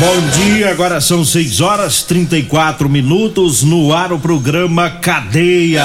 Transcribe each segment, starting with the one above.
Bom dia, agora são 6 horas 34 minutos no ar o programa Cadeia.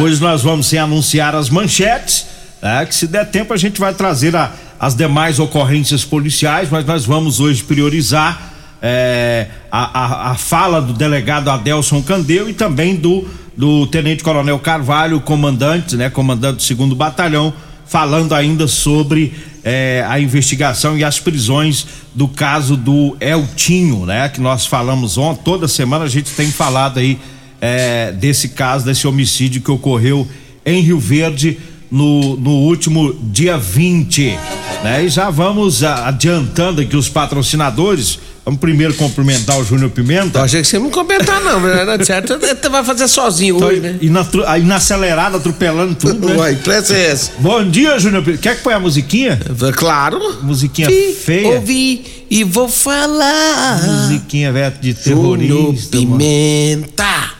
Hoje nós vamos sem anunciar as manchetes, né, que se der tempo a gente vai trazer a, as demais ocorrências policiais, mas nós vamos hoje priorizar é, a, a, a, fala do delegado Adelson Candeu e também do, do Tenente Coronel Carvalho, comandante, né, comandante do segundo batalhão, falando ainda sobre é, a investigação e as prisões do caso do Eltinho, né? Que nós falamos ontem, toda semana a gente tem falado aí é, desse caso, desse homicídio que ocorreu em Rio Verde no, no último dia 20, né? E já vamos adiantando aqui os patrocinadores. Vamos primeiro cumprimentar o Júnior Pimenta. Eu achei que você não comentar, não, mas é certo. Você vai fazer sozinho então, hoje, né? E na, aí na acelerada, atropelando tudo, né? Uai, que é essa? Bom dia, Júnior Pimenta. Quer que põe a musiquinha? Claro. Musiquinha Sim, feia. Ouvi e vou falar. Musiquinha, velho, de terrorista. Júnior Pimenta.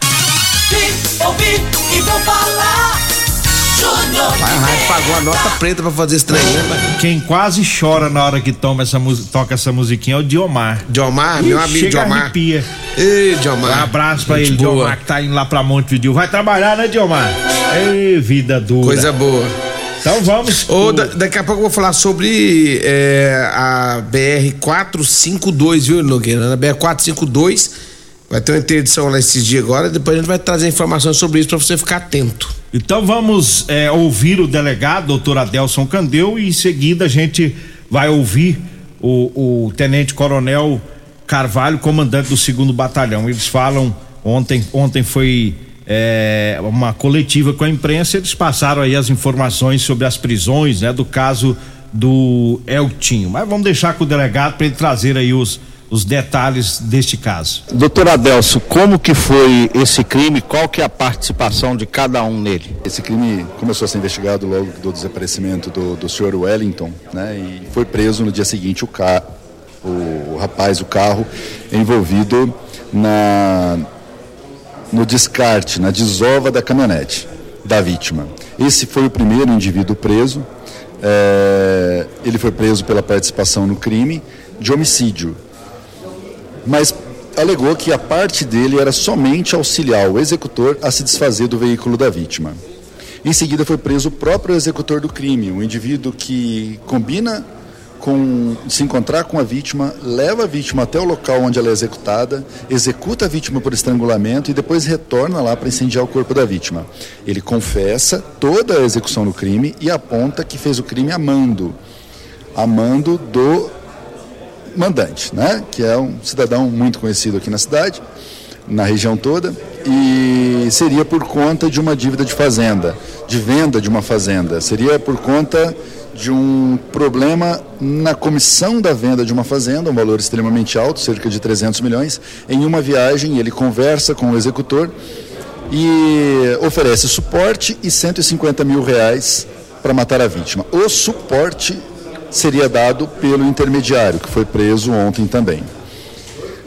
Vim, ouvi e vou falar. Pai, a rádio pagou a nota preta pra fazer esse trem, né, Quem quase chora na hora que toma essa, toca essa musiquinha é o Diomar. Diomar, meu amigo chega Diomar. Arrepia. Ei, Diomar. Um abraço pra ele, boa. Diomar, que tá indo lá pra Montevideo. Vai trabalhar, né, Diomar? Ei, vida dura. Coisa boa. Então vamos. Ô, da, daqui a pouco eu vou falar sobre é, a BR 452, viu, Nogueira? Na BR 452 Vai ter uma interdição lá esses dias agora, depois a gente vai trazer informações sobre isso para você ficar atento. Então vamos é, ouvir o delegado, doutor Adelson Candeu, e em seguida a gente vai ouvir o, o tenente coronel Carvalho, comandante do segundo batalhão. Eles falam, ontem, ontem foi é, uma coletiva com a imprensa, eles passaram aí as informações sobre as prisões, né, do caso do Eltinho. Mas vamos deixar com o delegado para ele trazer aí os os detalhes deste caso. Doutor Adelso, como que foi esse crime? Qual que é a participação de cada um nele? Esse crime começou a ser investigado logo do desaparecimento do, do senhor Wellington, né? E foi preso no dia seguinte o, ca... o rapaz, o carro, envolvido na no descarte, na desova da caminhonete da vítima. Esse foi o primeiro indivíduo preso. É... ele foi preso pela participação no crime de homicídio mas alegou que a parte dele era somente auxiliar o executor a se desfazer do veículo da vítima. Em seguida foi preso o próprio executor do crime, um indivíduo que combina com se encontrar com a vítima, leva a vítima até o local onde ela é executada, executa a vítima por estrangulamento e depois retorna lá para incendiar o corpo da vítima. Ele confessa toda a execução do crime e aponta que fez o crime amando, amando do mandante, né? que é um cidadão muito conhecido aqui na cidade, na região toda, e seria por conta de uma dívida de fazenda, de venda de uma fazenda. Seria por conta de um problema na comissão da venda de uma fazenda, um valor extremamente alto, cerca de 300 milhões. Em uma viagem, ele conversa com o executor e oferece suporte e 150 mil reais para matar a vítima. O suporte seria dado pelo intermediário, que foi preso ontem também.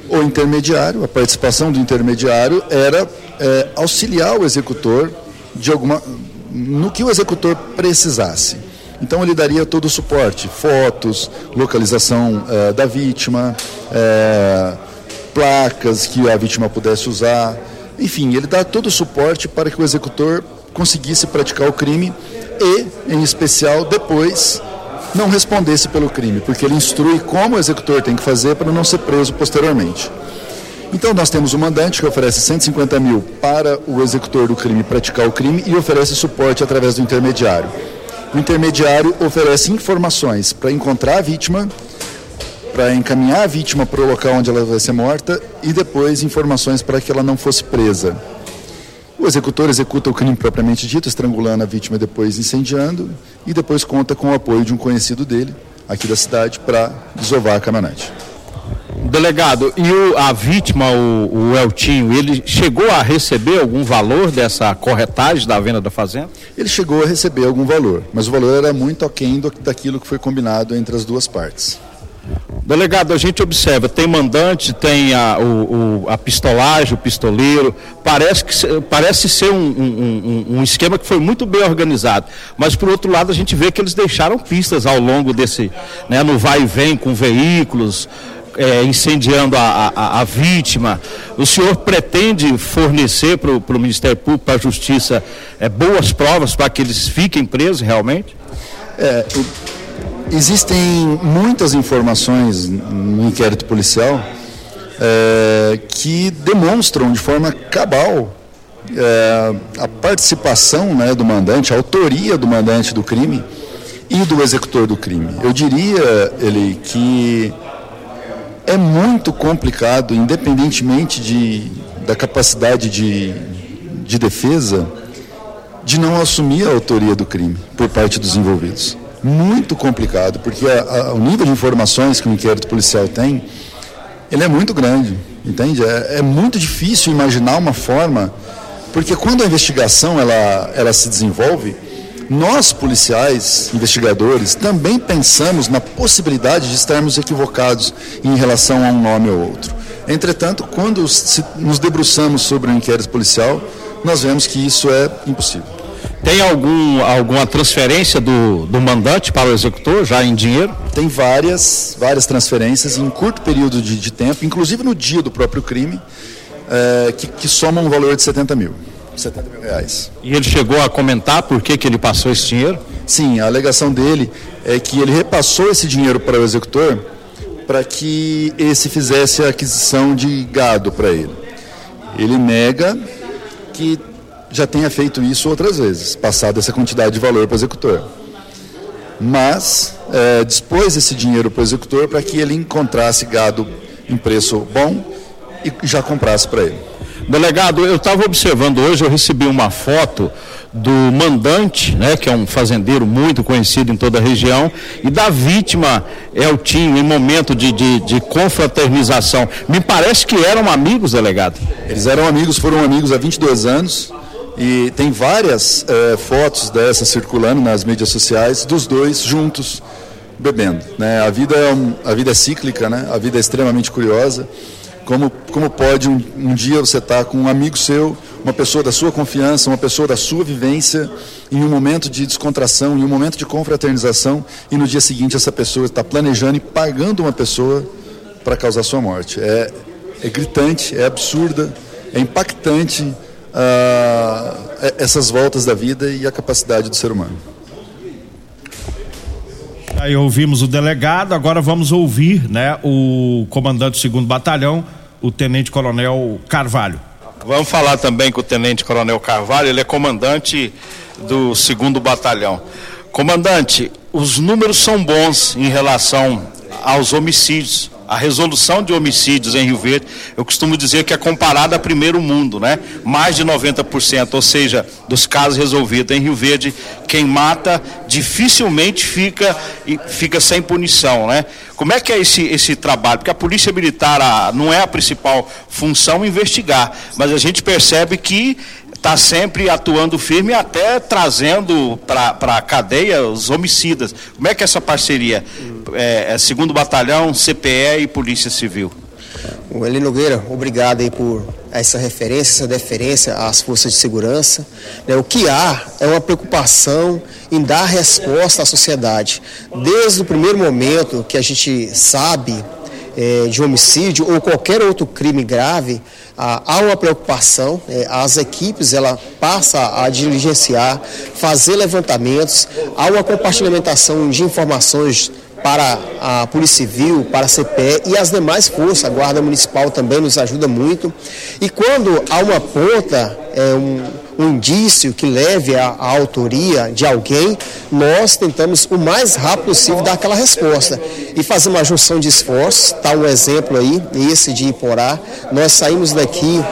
O intermediário, a participação do intermediário era é, auxiliar o executor de alguma, no que o executor precisasse. Então ele daria todo o suporte, fotos, localização é, da vítima, é, placas que a vítima pudesse usar, enfim, ele dá todo o suporte para que o executor conseguisse praticar o crime e, em especial, depois não respondesse pelo crime, porque ele instrui como o executor tem que fazer para não ser preso posteriormente. Então nós temos o mandante que oferece 150 mil para o executor do crime praticar o crime e oferece suporte através do intermediário. O intermediário oferece informações para encontrar a vítima, para encaminhar a vítima para o local onde ela vai ser morta e depois informações para que ela não fosse presa. O executor executa o crime propriamente dito, estrangulando a vítima e depois incendiando, e depois conta com o apoio de um conhecido dele, aqui da cidade, para desovar a caminhonete. Delegado, e o, a vítima, o, o Eltinho, ele chegou a receber algum valor dessa corretagem da venda da fazenda? Ele chegou a receber algum valor, mas o valor era muito aquém do, daquilo que foi combinado entre as duas partes. Delegado, a gente observa, tem mandante, tem a, o, o, a pistolagem, o pistoleiro, parece, que, parece ser um, um, um, um, esquema que foi muito bem organizado, mas por outro lado a gente vê que eles deixaram pistas ao longo desse, né, no vai e vem com veículos, é, incendiando a, a, a, vítima. O senhor pretende fornecer para o Ministério Público, para a Justiça, é, boas provas para que eles fiquem presos realmente? É, Existem muitas informações no inquérito policial é, que demonstram de forma cabal é, a participação né, do mandante, a autoria do mandante do crime e do executor do crime. Eu diria, ele, que é muito complicado, independentemente de, da capacidade de, de defesa, de não assumir a autoria do crime por parte dos envolvidos muito complicado, porque a, a, o nível de informações que o inquérito policial tem, ele é muito grande, entende? É, é, muito difícil imaginar uma forma, porque quando a investigação ela, ela se desenvolve, nós policiais, investigadores, também pensamos na possibilidade de estarmos equivocados em relação a um nome ou outro. Entretanto, quando nos debruçamos sobre o um inquérito policial, nós vemos que isso é impossível. Tem algum, alguma transferência do, do mandante para o executor, já em dinheiro? Tem várias, várias transferências em curto período de, de tempo, inclusive no dia do próprio crime, é, que, que somam um valor de 70 mil. 70 mil reais. E ele chegou a comentar por que, que ele passou esse dinheiro? Sim, a alegação dele é que ele repassou esse dinheiro para o executor para que esse fizesse a aquisição de gado para ele. Ele nega que já tenha feito isso outras vezes, passado essa quantidade de valor para o executor. Mas é, dispôs esse dinheiro para o executor para que ele encontrasse gado em preço bom e já comprasse para ele. Delegado, eu estava observando hoje, eu recebi uma foto do mandante, né, que é um fazendeiro muito conhecido em toda a região, e da vítima Eltinho, em momento de, de, de confraternização. Me parece que eram amigos, delegado. Eles eram amigos, foram amigos há 22 anos. E tem várias é, fotos dessas circulando nas mídias sociais dos dois juntos bebendo. Né? A, vida é um, a vida é cíclica, né? a vida é extremamente curiosa. Como, como pode um, um dia você estar tá com um amigo seu, uma pessoa da sua confiança, uma pessoa da sua vivência, em um momento de descontração, em um momento de confraternização, e no dia seguinte essa pessoa está planejando e pagando uma pessoa para causar sua morte. É, é gritante, é absurda, é impactante uh, essas voltas da vida e a capacidade do ser humano. Aí ouvimos o delegado, agora vamos ouvir, né, o comandante do segundo batalhão, o tenente coronel Carvalho. Vamos falar também com o tenente coronel Carvalho, ele é comandante do segundo batalhão. Comandante, os números são bons em relação aos homicídios a resolução de homicídios em Rio Verde, eu costumo dizer que é comparada a primeiro mundo, né? Mais de 90%, ou seja, dos casos resolvidos em Rio Verde, quem mata dificilmente fica fica sem punição, né? Como é que é esse, esse trabalho? Porque a polícia militar a, não é a principal função investigar, mas a gente percebe que está sempre atuando firme, até trazendo para a cadeia os homicidas. Como é que é essa parceria? É, é segundo Batalhão, CPE e Polícia Civil. O Eli Nogueira, obrigado aí por essa referência, essa deferência às forças de segurança. Né, o que há é uma preocupação em dar resposta à sociedade. Desde o primeiro momento que a gente sabe é, de homicídio ou qualquer outro crime grave, há uma preocupação, é, as equipes ela passa a diligenciar, fazer levantamentos, há uma compartilhamentação de informações para a Polícia Civil, para a CPE e as demais forças, a Guarda Municipal também nos ajuda muito. E quando há uma ponta, é, um, um indício que leve à, à, autoria de alguém, nós tentamos o mais rápido possível dar aquela resposta. E fazer uma junção de esforços, está um exemplo aí, esse de Iporá. Nós saímos daqui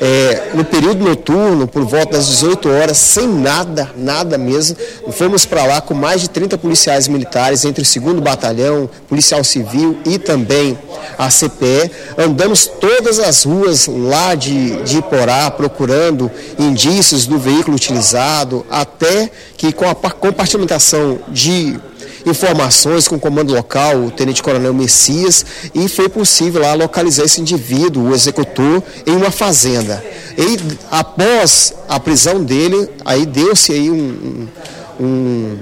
é, no período noturno, por volta das 18 horas, sem nada, nada mesmo. Fomos para lá com mais de 30 policiais militares, entre o 2 Batalhão, Policial Civil e também a CPE. Andamos todas as ruas lá de, de Iporá, procurando indícios do veículo utilizado, até que com a compartimentação de informações com o comando local, o Tenente Coronel Messias, e foi possível lá localizar esse indivíduo, o executor, em uma fazenda. E após a prisão dele, aí deu-se aí um, um, um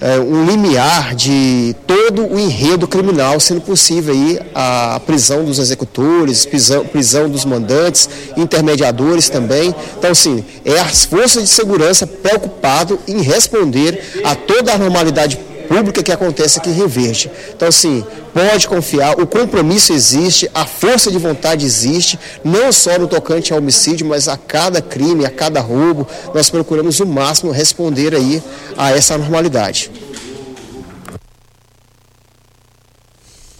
é, um limiar de todo o enredo criminal, sendo possível aí a prisão dos executores, prisão, prisão dos mandantes, intermediadores também. Então, sim, é as forças de segurança preocupado em responder a toda a normalidade que acontece aqui em Rio Verde. Então, assim, pode confiar, o compromisso existe, a força de vontade existe, não só no tocante ao homicídio, mas a cada crime, a cada roubo, nós procuramos o máximo responder aí a essa normalidade.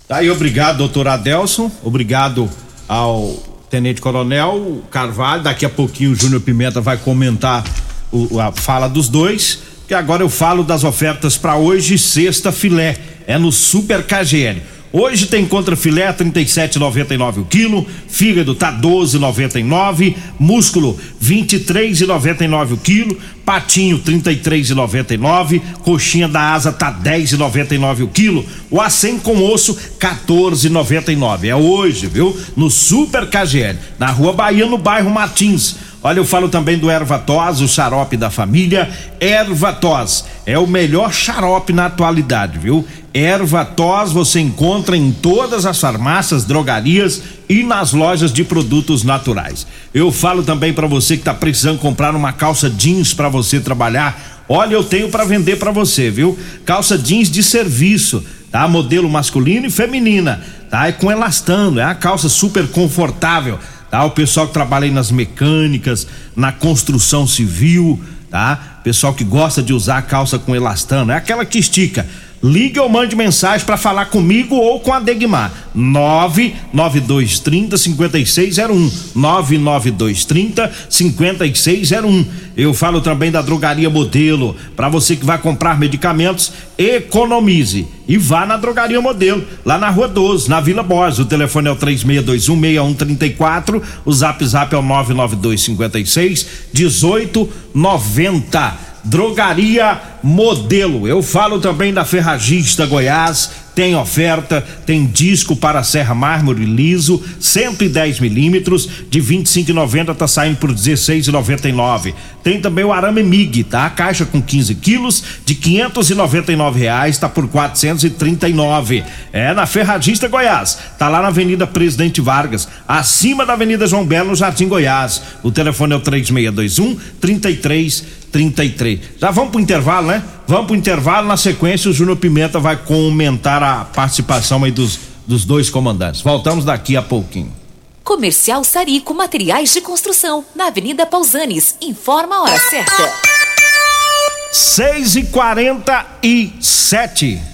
Tá aí, obrigado, doutor Adelson, obrigado ao Tenente Coronel Carvalho, daqui a pouquinho o Júnior Pimenta vai comentar o, a fala dos dois que agora eu falo das ofertas para hoje, sexta filé, é no Super KGL. Hoje tem contra filé 37,99 o quilo, fígado tá 12,99, músculo 23,99 o quilo, patinho 33,99, coxinha da asa tá 10,99 o quilo, o acém com osso 14,99. É hoje, viu? No Super KGL, na Rua Bahia, no bairro Martins. Olha, eu falo também do Ervatos, o xarope da família. Ervatos é o melhor xarope na atualidade, viu? Ervatos você encontra em todas as farmácias, drogarias e nas lojas de produtos naturais. Eu falo também para você que está precisando comprar uma calça jeans para você trabalhar. Olha, eu tenho para vender para você, viu? Calça jeans de serviço, tá? Modelo masculino e feminina, tá? É com elastano, é a calça super confortável tá? O pessoal que trabalha aí nas mecânicas, na construção civil, tá? Pessoal que gosta de usar a calça com elastano, é aquela que estica. Ligue ou mande mensagem para falar comigo ou com a Degmar. 99230 5601. 99230 5601. Eu falo também da drogaria Modelo. Para você que vai comprar medicamentos, economize e vá na drogaria Modelo, lá na Rua 12, na Vila Borges. O telefone é o 36216134, o Zap Zap é o 99256 1890. Drogaria Modelo. Eu falo também da Ferragista Goiás tem oferta, tem disco para serra mármore liso, 110 milímetros, de 25,90 tá saindo por 16,99. Tem também o arame MIG, tá? A caixa com 15 quilos, de 599 reais, tá por 439. É na Ferragista Goiás, tá lá na Avenida Presidente Vargas, acima da Avenida João Belo, no Jardim Goiás. O telefone é o 3621 3333. Já vamos pro intervalo, né? Vamos pro intervalo, na sequência o Júnior Pimenta vai comentar a participação aí dos, dos dois comandantes. Voltamos daqui a pouquinho. Comercial Sarico Materiais de Construção, na Avenida Pausanes. Informa a hora certa. 6 e 47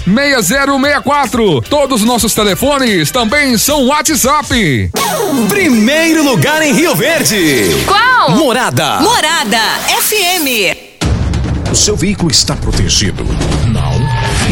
6064. Todos os nossos telefones também são WhatsApp. Primeiro lugar em Rio Verde. Qual? Morada. Morada FM. O seu veículo está protegido?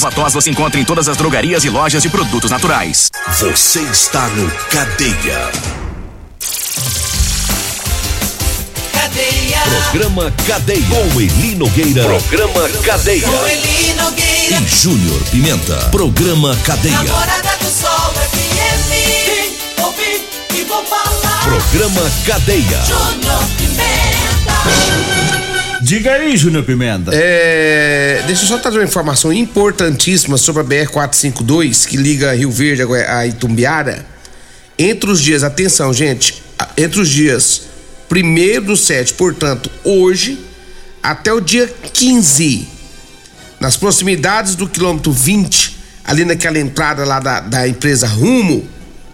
vitaminas. Ervatós você encontra em todas as drogarias e lojas de produtos naturais. Você está no Cadeia. Cadeia. Programa Cadeia. Com Eli Nogueira. Programa Cadeia. Com Eli Nogueira. E Júnior Pimenta. Programa Cadeia. Namorada do Sol FM. Vim, ouvi e vou falar. Programa Cadeia. Júnior Pimenta. Diga aí, Júnior Pimenta. É, deixa eu só trazer uma informação importantíssima sobre a BR-452 que liga Rio Verde a Itumbiara. Entre os dias, atenção, gente, entre os dias 1 do 7, portanto, hoje, até o dia 15, nas proximidades do quilômetro 20, ali naquela entrada lá da, da empresa Rumo,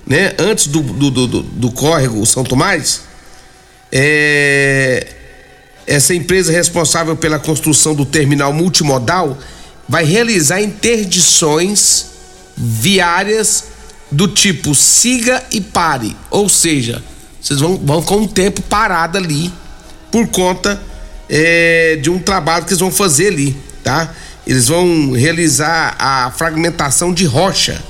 né? Antes do, do, do, do, córrego São Tomás, é essa empresa responsável pela construção do terminal multimodal vai realizar interdições viárias do tipo siga e pare, ou seja, vocês vão, vão com um tempo parado ali por conta é, de um trabalho que eles vão fazer ali, tá? Eles vão realizar a fragmentação de rocha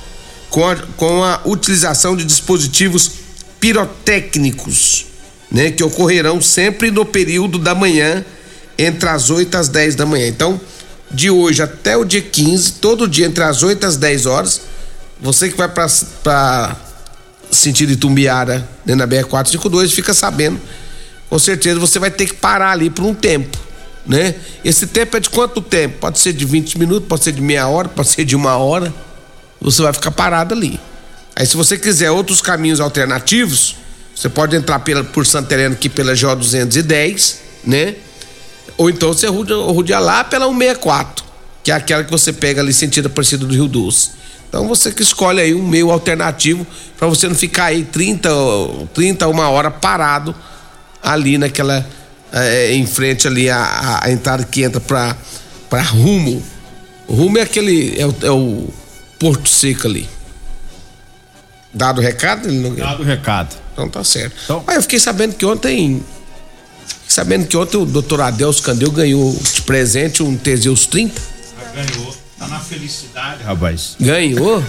com a, com a utilização de dispositivos pirotécnicos né, que ocorrerão sempre no período da manhã, entre as 8 às 10 da manhã. Então, de hoje até o dia 15, todo dia entre as 8 às 10 horas, você que vai para sentido Itumbiara, né, na BR-452, fica sabendo, com certeza você vai ter que parar ali por um tempo, né? Esse tempo é de quanto tempo? Pode ser de 20 minutos, pode ser de meia hora, pode ser de uma hora. Você vai ficar parado ali. Aí, se você quiser outros caminhos alternativos, você pode entrar pela, por Santa Helena aqui pela J 210, né? Ou então você rodear lá pela 164, que é aquela que você pega ali sentido Aparecida do Rio Doce. Então você que escolhe aí um meio alternativo para você não ficar aí 30, ou 30 uma hora parado ali naquela é, em frente ali a, a, a entrada que entra para para Rumo. O Rumo é aquele é o, é o Porto Seco ali. Dado o recado? Dado o recado. Então tá certo. Então... Ah, eu fiquei sabendo que ontem. Fiquei sabendo que ontem o doutor Adelso Candeu ganhou de presente um Teseus 30. Ganhou. Tá na felicidade, rapaz. Ganhou?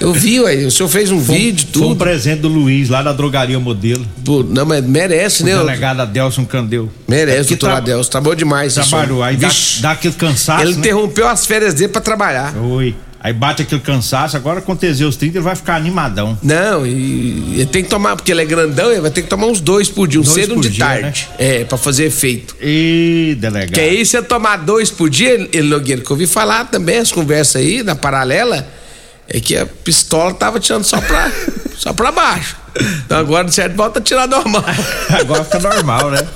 Eu vi, ué. O senhor fez um Foi- vídeo, Foi um tudo. presente do Luiz lá da drogaria modelo. Pô, não, mas merece, o né? delegado Adelson Candeu. Merece, É doutor tra- Adelso. Trabalhou demais. esse Trabalhou. Aí dá, dá aquele cansaço. Ele né? interrompeu as férias dele pra trabalhar. Oi. Aí bate aquele cansaço, agora com o Teseus 30 ele vai ficar animadão. Não, e ele tem que tomar, porque ele é grandão, ele vai ter que tomar uns dois por dia, um Dois cedo e um de dia, né? tarde. É, pra fazer efeito. E delegado. Que aí você tomar dois por dia, ele Nogueira, que eu ouvi falar também, as conversas aí, na paralela, é que a pistola tava tirando só pra, só pra baixo. Então agora, de certo, volta a tirar normal. Agora fica normal, né?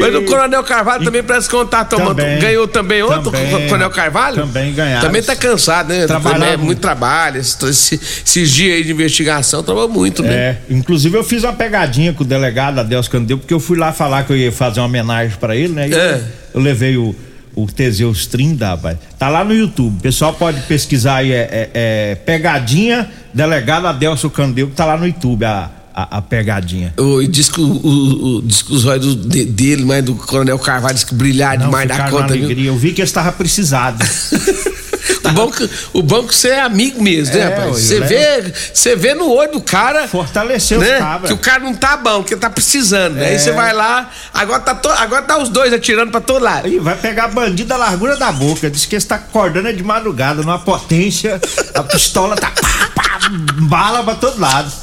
Mas o Coronel Carvalho também parece que tá tomando. Também. ganhou também ontem, Também. o Coronel Carvalho? Também ganharam. Também tá cansado, né? Trabalhava Também é muito trabalho. Esse- esse- esses dias aí de investigação, trabalhou muito, né? É, inclusive eu fiz uma pegadinha com o delegado Adelson Candeu, porque eu fui lá falar que eu ia fazer uma homenagem pra ele, né? E É. eu, eu levei o, o Teseus 30, rapaz. Tá lá no YouTube. O pessoal pode pesquisar aí, é, é- é pegadinha delegado Adelson Candeu, que tá lá no YouTube, a, a, a pegadinha. O, e diz que o, o, o- diz que os olhos do- de- dele, mas do Coronel Carvalho, diz que brilhar demais da conta, viu? Eu vi que eles estavam precisados. O que, o que você é amigo mesmo, né, É, rapaz? Você vê, você vê no olho do cara. Fortaleceu né? os cabras. Que o cara não tá bom, que tá precisando. É. Aí você vai lá, agora tá, to- agora tá os dois atirando pra todo lado. Ih, vai pegar bandido da largura da boca. Diz que ele está acordando é de madrugada, numa potência. A pistola tá pá, bala pra todo lado.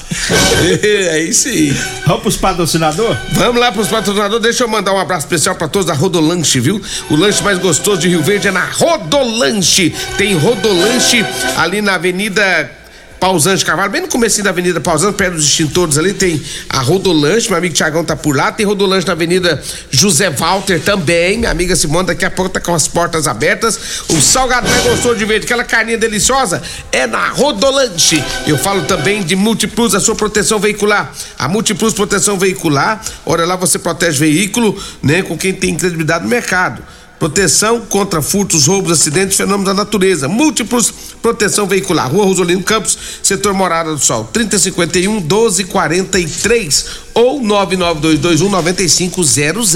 É isso aí. Vamos pros patrocinadores? Vamos lá pros patrocinadores. Deixa eu mandar um abraço especial pra todos da Rodolanche, viu? O lanche mais gostoso de Rio Verde é na Rodolanche. Tem Rodolanche ali na Avenida Pausante Carvalho, bem no comecinho da Avenida Pausante, perto dos extintores ali, tem a Rodolanche, meu amigo Tiagão tá por lá, tem Rodolanche na Avenida José Walter também, minha amiga Simone daqui a pouco tá com as portas abertas, o salgado mais gostoso de verde, aquela carninha deliciosa, é na Rodolanche. Eu falo também de Multiplus, a sua proteção veicular, a Multiplus Proteção Veicular, olha lá você protege veículo, né, com quem tem credibilidade no mercado. Proteção contra furtos, roubos, acidentes, fenômenos da natureza. Múltiplos proteção veicular. Rua Rosolino Campos, setor Morada do Sol. 3051 1243 ou 99221 9500.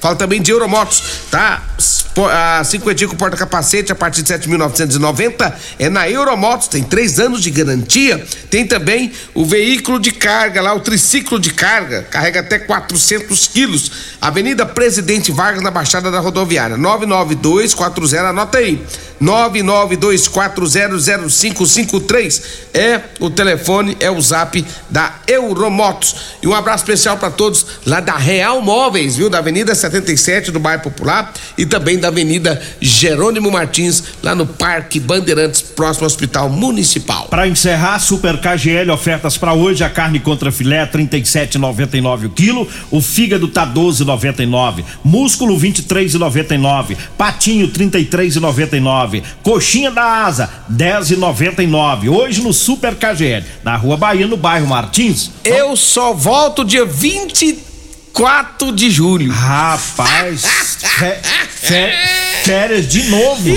Fala também de Euromotos, tá? A cinquentinha com porta-capacete a partir de 7.990 é na Euromotos, tem três anos de garantia. Tem também o veículo de carga lá, o triciclo de carga, carrega até 400 quilos. Avenida Presidente Vargas, na Baixada da Rodoviária. 99240, anota aí. 992400553 é o telefone, é o zap da Euromotos. E um abraço especial para todos lá da Real Móveis, viu? Da Avenida 77 do Bairro Popular e também da Avenida Jerônimo Martins, lá no Parque Bandeirantes, próximo ao Hospital Municipal. Para encerrar, Super KGL ofertas para hoje, a carne contra filé 37,99 o quilo, o fígado tá 12,99, músculo 23,99, patinho 33,99, coxinha da asa 10,99. Hoje no Super KGL, na Rua Bahia, no bairro Martins. Eu só volto dia 24 de julho. Rapaz, fé- fé- férias de novo.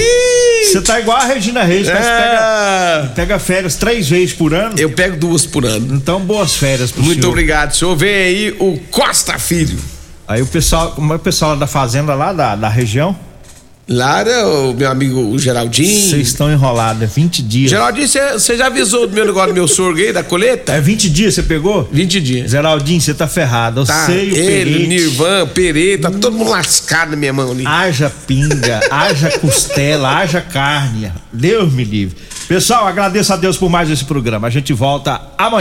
Você tá igual a Regina Reis, mas pega, pega férias três vezes por ano. Eu pego duas por ano. Então, boas férias pro Muito senhor. obrigado, senhor. Vem aí o Costa Filho. Aí o pessoal, como é o pessoal da fazenda lá da, da região? Lara, o meu amigo o Geraldinho. Vocês estão enrolados, é 20 dias. Geraldinho, você já avisou do meu negócio do meu sorgo aí, da coleta? É 20 dias, você pegou? 20 dias. Geraldinho, você tá ferrado. Eu Tá, sei o ele, Perete. Nirvan, Pereta, tá todo mundo lascado na minha mão ali. Haja pinga, haja costela, haja carne. Deus me livre. Pessoal, agradeço a Deus por mais esse programa. A gente volta amanhã.